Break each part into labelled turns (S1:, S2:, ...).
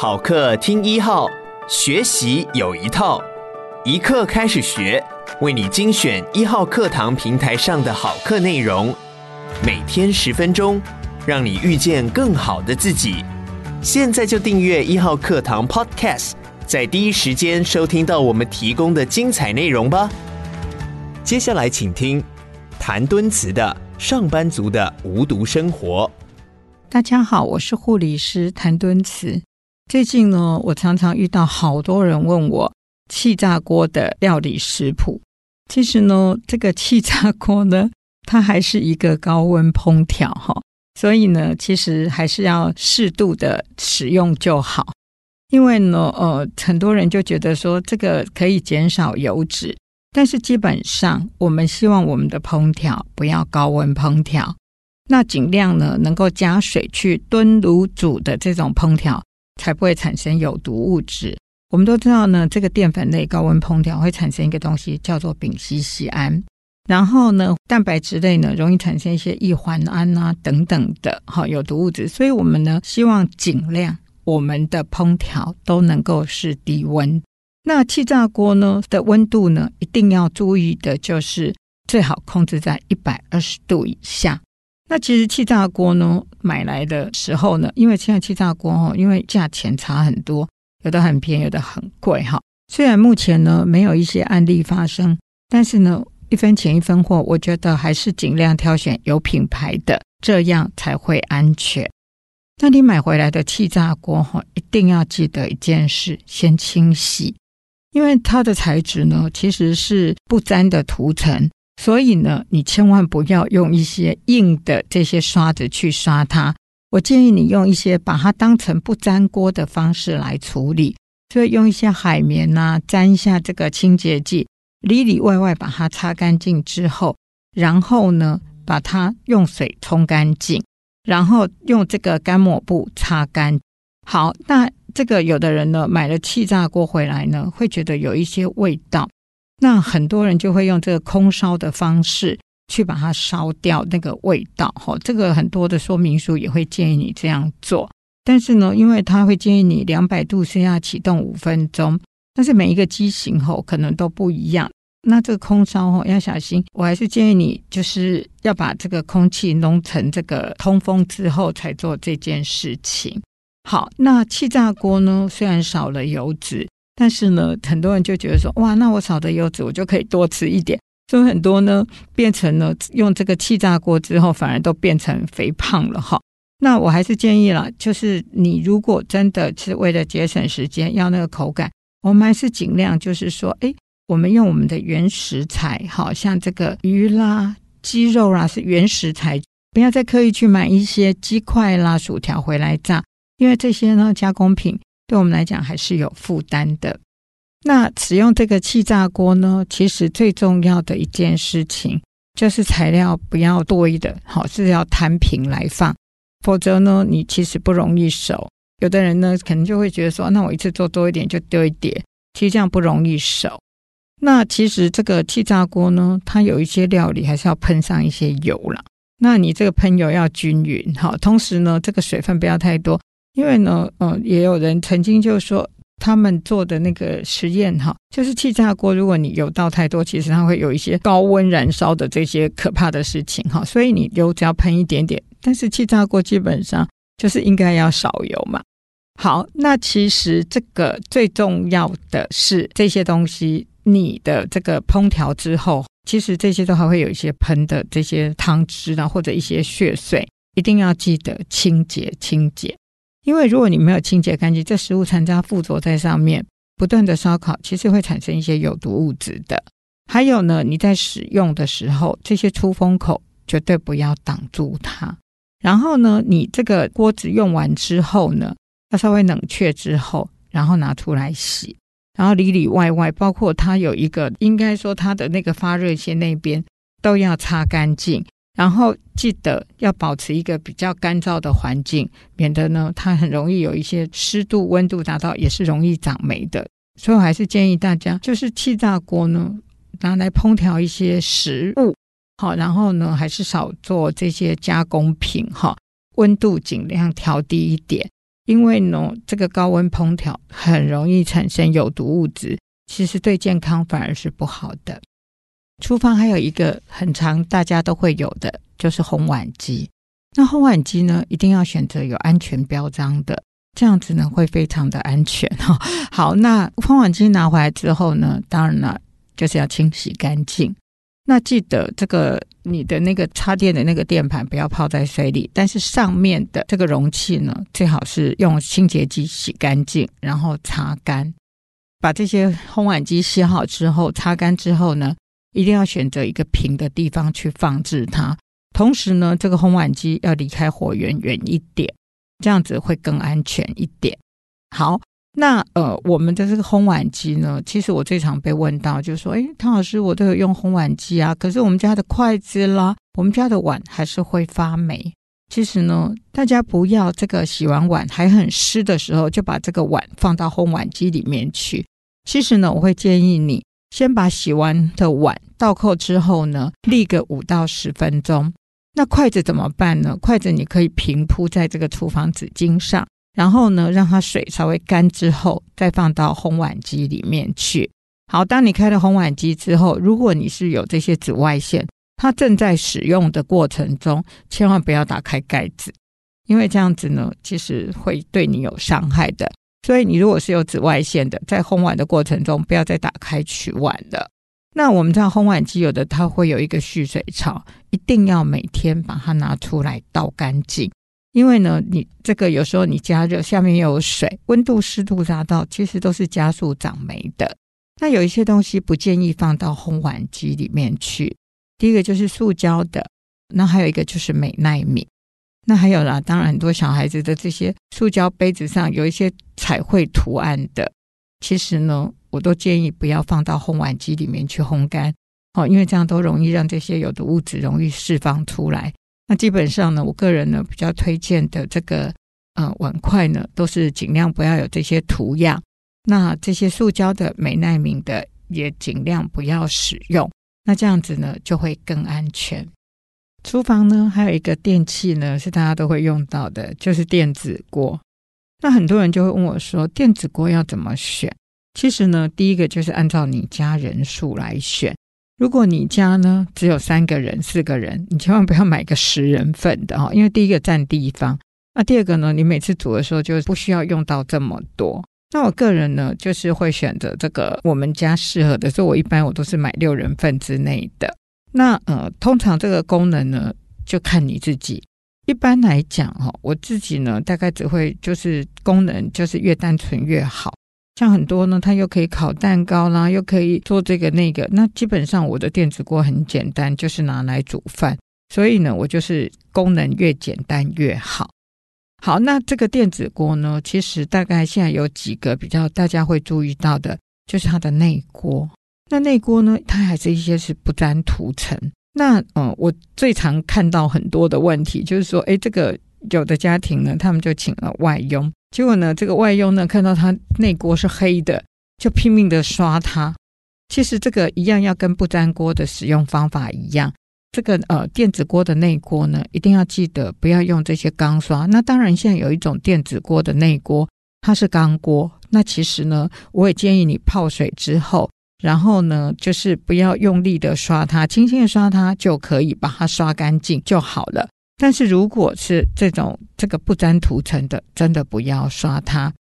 S1: 好课听一号，学习有一套，一课开始学，为你精选一号课堂平台上的好课内容，每天十分钟，让你遇见更好的自己。现在就订阅一号课堂 Podcast，在第一时间收听到我们提供的精彩内容吧。接下来请听谭敦慈的《上班族的无毒生活》。
S2: 大家好，我是护理师谭敦慈。最近呢，我常常遇到好多人问我气炸锅的料理食谱。其实呢，这个气炸锅呢，它还是一个高温烹调哈，所以呢，其实还是要适度的使用就好。因为呢，呃，很多人就觉得说这个可以减少油脂，但是基本上我们希望我们的烹调不要高温烹调，那尽量呢能够加水去炖卤煮的这种烹调。才不会产生有毒物质。我们都知道呢，这个淀粉类高温烹调会产生一个东西叫做丙烯酰胺，然后呢，蛋白质类呢容易产生一些异环胺啊等等的哈有毒物质。所以，我们呢希望尽量我们的烹调都能够是低温。那气炸锅呢的温度呢，一定要注意的就是最好控制在一百二十度以下。那其实气炸锅呢，买来的时候呢，因为现在气炸锅哈，因为价钱差很多，有的很便宜，有的很贵哈。虽然目前呢没有一些案例发生，但是呢一分钱一分货，我觉得还是尽量挑选有品牌的，这样才会安全。那你买回来的气炸锅哈，一定要记得一件事：先清洗，因为它的材质呢其实是不粘的涂层。所以呢，你千万不要用一些硬的这些刷子去刷它。我建议你用一些把它当成不粘锅的方式来处理，所以用一些海绵呐、啊，沾一下这个清洁剂，里里外外把它擦干净之后，然后呢，把它用水冲干净，然后用这个干抹布擦干。好，那这个有的人呢，买了气炸锅回来呢，会觉得有一些味道。那很多人就会用这个空烧的方式去把它烧掉那个味道，哈，这个很多的说明书也会建议你这样做。但是呢，因为它会建议你两百度先要启动五分钟，但是每一个机型吼可能都不一样。那这个空烧吼要小心，我还是建议你就是要把这个空气弄成这个通风之后才做这件事情。好，那气炸锅呢，虽然少了油脂。但是呢，很多人就觉得说，哇，那我少的油脂，我就可以多吃一点。所以很多呢，变成了用这个气炸锅之后，反而都变成肥胖了哈。那我还是建议啦，就是你如果真的是为了节省时间，要那个口感，我们还是尽量就是说，哎，我们用我们的原食材，好像这个鱼啦、鸡肉啦，是原食材，不要再刻意去买一些鸡块啦、薯条回来炸，因为这些呢，加工品。对我们来讲还是有负担的。那使用这个气炸锅呢，其实最重要的一件事情就是材料不要多的，好，是要摊平来放，否则呢，你其实不容易熟。有的人呢，可能就会觉得说，那我一次做多一点就丢一点，其实这样不容易熟。那其实这个气炸锅呢，它有一些料理还是要喷上一些油啦。那你这个喷油要均匀，好，同时呢，这个水分不要太多。因为呢，嗯，也有人曾经就说，他们做的那个实验哈，就是气炸锅，如果你油倒太多，其实它会有一些高温燃烧的这些可怕的事情哈。所以你油只要喷一点点，但是气炸锅基本上就是应该要少油嘛。好，那其实这个最重要的是这些东西，你的这个烹调之后，其实这些都还会有一些喷的这些汤汁啊，或者一些血水，一定要记得清洁清洁。因为如果你没有清洁干净，这食物残渣附着在上面，不断的烧烤，其实会产生一些有毒物质的。还有呢，你在使用的时候，这些出风口绝对不要挡住它。然后呢，你这个锅子用完之后呢，要稍微冷却之后，然后拿出来洗，然后里里外外，包括它有一个，应该说它的那个发热线那边都要擦干净。然后记得要保持一个比较干燥的环境，免得呢它很容易有一些湿度、温度达到也是容易长霉的。所以我还是建议大家，就是气炸锅呢拿来烹调一些食物，好，然后呢还是少做这些加工品哈，温度尽量调低一点。因为呢，这个高温烹调很容易产生有毒物质，其实对健康反而是不好的。厨房还有一个很常大家都会有的，就是烘碗机。那烘碗机呢，一定要选择有安全标章的，这样子呢会非常的安全哈。好，那烘碗机拿回来之后呢，当然了，就是要清洗干净。那记得这个你的那个插电的那个电盘不要泡在水里，但是上面的这个容器呢，最好是用清洁剂洗干净，然后擦干。把这些烘碗机洗好之后，擦干之后呢，一定要选择一个平的地方去放置它。同时呢，这个烘碗机要离开火源远一点，这样子会更安全一点。好，那呃，我们的这个烘碗机呢，其实我最常被问到，就是说，诶，汤老师，我都有用烘碗机啊，可是我们家的筷子啦，我们家的碗还是会发霉。其实呢，大家不要这个洗完碗还很湿的时候，就把这个碗放到烘碗机里面去。其实呢，我会建议你先把洗完的碗倒扣之后呢，沥个五到十分钟。那筷子怎么办呢？筷子你可以平铺在这个厨房纸巾上，然后呢，让它水稍微干之后，再放到烘碗机里面去。好，当你开了烘碗机之后，如果你是有这些紫外线，它正在使用的过程中，千万不要打开盖子，因为这样子呢，其实会对你有伤害的。所以你如果是有紫外线的，在烘碗的过程中，不要再打开取碗了。那我们知道烘碗机有的它会有一个蓄水槽，一定要每天把它拿出来倒干净。因为呢，你这个有时候你加热下面又有水，温度湿度达到，其实都是加速长霉的。那有一些东西不建议放到烘碗机里面去。第一个就是塑胶的，那还有一个就是美耐皿。那还有啦，当然很多小孩子的这些塑胶杯子上有一些彩绘图案的，其实呢。我都建议不要放到烘碗机里面去烘干，哦，因为这样都容易让这些有毒物质容易释放出来。那基本上呢，我个人呢比较推荐的这个呃碗筷呢，都是尽量不要有这些图样。那这些塑胶的、美耐皿的也尽量不要使用。那这样子呢就会更安全。厨房呢还有一个电器呢是大家都会用到的，就是电子锅。那很多人就会问我说，电子锅要怎么选？其实呢，第一个就是按照你家人数来选。如果你家呢只有三个人、四个人，你千万不要买个十人份的哈，因为第一个占地方，那第二个呢，你每次煮的时候就不需要用到这么多。那我个人呢，就是会选择这个我们家适合的，所以我一般我都是买六人份之内的。那呃，通常这个功能呢，就看你自己。一般来讲哈，我自己呢，大概只会就是功能就是越单纯越好。像很多呢，它又可以烤蛋糕啦，又可以做这个那个。那基本上我的电子锅很简单，就是拿来煮饭。所以呢，我就是功能越简单越好。好，那这个电子锅呢，其实大概现在有几个比较大家会注意到的，就是它的内锅。那内锅呢，它还是一些是不粘涂层。那嗯，我最常看到很多的问题，就是说，诶，这个有的家庭呢，他们就请了外佣。结果呢，这个外佣呢，看到他内锅是黑的，就拼命的刷它。其实这个一样要跟不粘锅的使用方法一样。这个呃电子锅的内锅呢，一定要记得不要用这些钢刷。那当然，现在有一种电子锅的内锅，它是钢锅。那其实呢，我也建议你泡水之后，然后呢，就是不要用力的刷它，轻轻的刷它就可以把它刷干净就好了。但是如果是这种这个不粘涂层的，真的不要刷它。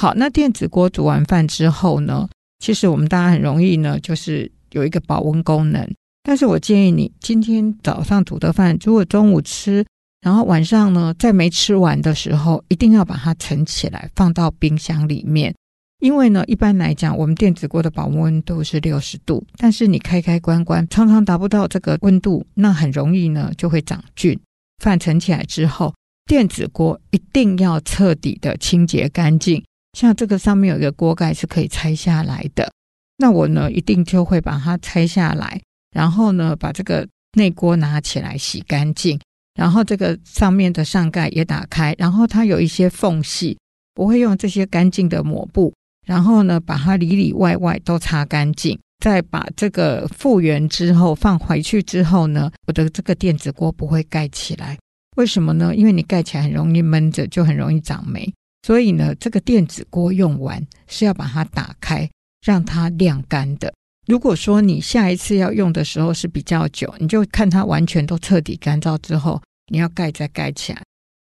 S2: 好，那电子锅煮完饭之后呢，其实我们大家很容易呢，就是有一个保温功能。但是我建议你今天早上煮的饭，如果中午吃，然后晚上呢，在没吃完的时候，一定要把它盛起来，放到冰箱里面。因为呢，一般来讲，我们电子锅的保温温度是六十度，但是你开开关关，常常达不到这个温度，那很容易呢，就会长菌。饭盛起来之后，电子锅一定要彻底的清洁干净。像这个上面有一个锅盖是可以拆下来的，那我呢一定就会把它拆下来，然后呢把这个内锅拿起来洗干净，然后这个上面的上盖也打开，然后它有一些缝隙，我会用这些干净的抹布，然后呢把它里里外外都擦干净。再把这个复原之后放回去之后呢，我的这个电子锅不会盖起来。为什么呢？因为你盖起来很容易闷着，就很容易长霉。所以呢，这个电子锅用完是要把它打开，让它晾干的。如果说你下一次要用的时候是比较久，你就看它完全都彻底干燥之后，你要盖再盖起来。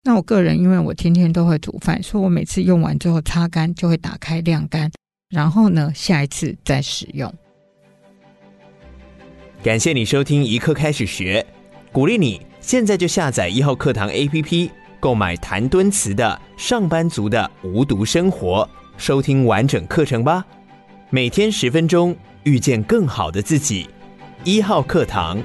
S2: 那我个人因为我天天都会煮饭，所以我每次用完之后擦干就会打开晾干，然后呢，下一次再使用。
S1: 感谢你收听一刻开始学，鼓励你现在就下载一号课堂 APP，购买谭敦慈的《上班族的无毒生活》，收听完整课程吧。每天十分钟。遇见更好的自己，一号课堂。